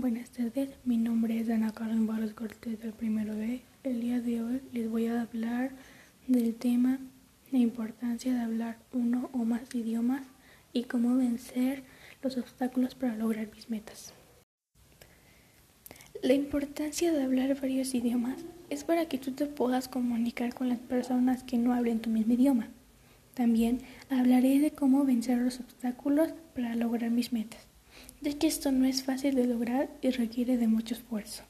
buenas tardes. Mi nombre es Ana Carmen Barros Cortés del primero B. El día de hoy les voy a hablar del tema la importancia de hablar uno o más idiomas y cómo vencer los obstáculos para lograr mis metas. La importancia de hablar varios idiomas es para que tú te puedas comunicar con las personas que no hablen tu mismo idioma. También hablaré de cómo vencer los obstáculos para lograr mis metas ya que esto no es fácil de lograr y requiere de mucho esfuerzo.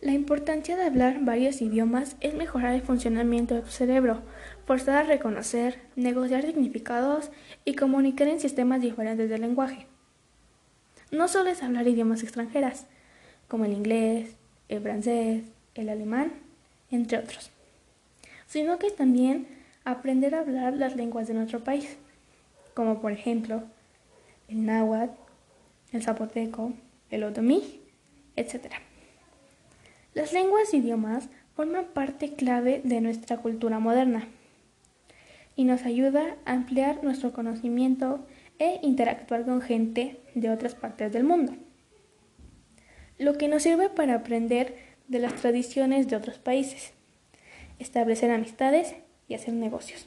La importancia de hablar varios idiomas es mejorar el funcionamiento de tu cerebro, forzar a reconocer, negociar significados y comunicar en sistemas diferentes de lenguaje. No solo es hablar idiomas extranjeras, como el inglés, el francés, el alemán, entre otros, sino que también aprender a hablar las lenguas de nuestro país, como por ejemplo el náhuatl, el zapoteco, el otomí, etc. Las lenguas e idiomas forman parte clave de nuestra cultura moderna y nos ayuda a ampliar nuestro conocimiento e interactuar con gente de otras partes del mundo, lo que nos sirve para aprender de las tradiciones de otros países, establecer amistades y hacer negocios.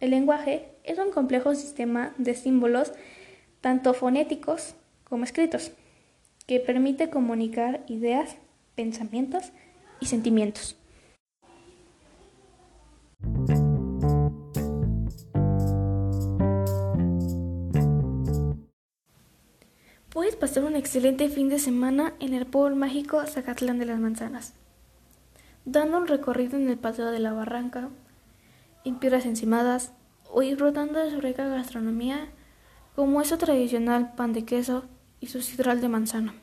El lenguaje es un complejo sistema de símbolos, tanto fonéticos como escritos, que permite comunicar ideas, pensamientos y sentimientos. Puedes pasar un excelente fin de semana en el pueblo mágico Zacatlán de las Manzanas, dando un recorrido en el Paseo de la Barranca, en piedras encimadas o disfrutando de su rica gastronomía como es su tradicional pan de queso y su sidral de manzana.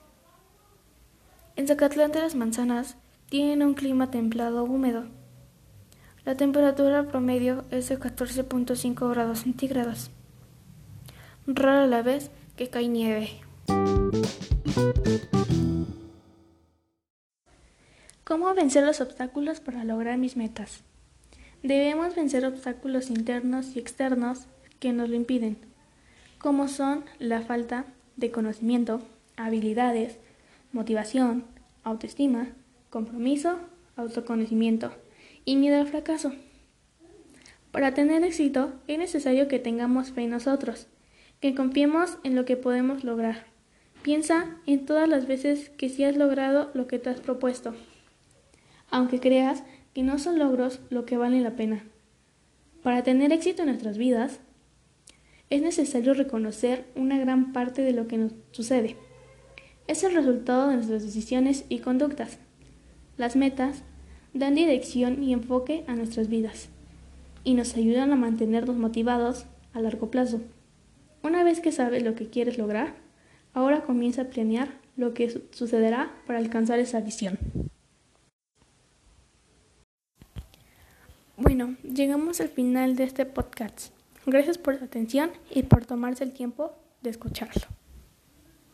En Zacatlán de las Manzanas tienen un clima templado húmedo. La temperatura promedio es de 14.5 grados centígrados. Rara la vez que cae nieve. ¿Cómo vencer los obstáculos para lograr mis metas? Debemos vencer obstáculos internos y externos que nos lo impiden, como son la falta de conocimiento, habilidades, motivación, autoestima, compromiso, autoconocimiento y miedo al fracaso. Para tener éxito es necesario que tengamos fe en nosotros, que confiemos en lo que podemos lograr. Piensa en todas las veces que sí has logrado lo que te has propuesto. Aunque creas que no son logros lo que vale la pena. Para tener éxito en nuestras vidas, es necesario reconocer una gran parte de lo que nos sucede. Es el resultado de nuestras decisiones y conductas. Las metas dan dirección y enfoque a nuestras vidas y nos ayudan a mantenernos motivados a largo plazo. Una vez que sabes lo que quieres lograr, ahora comienza a planear lo que sucederá para alcanzar esa visión. Bueno, llegamos al final de este podcast. Gracias por su atención y por tomarse el tiempo de escucharlo.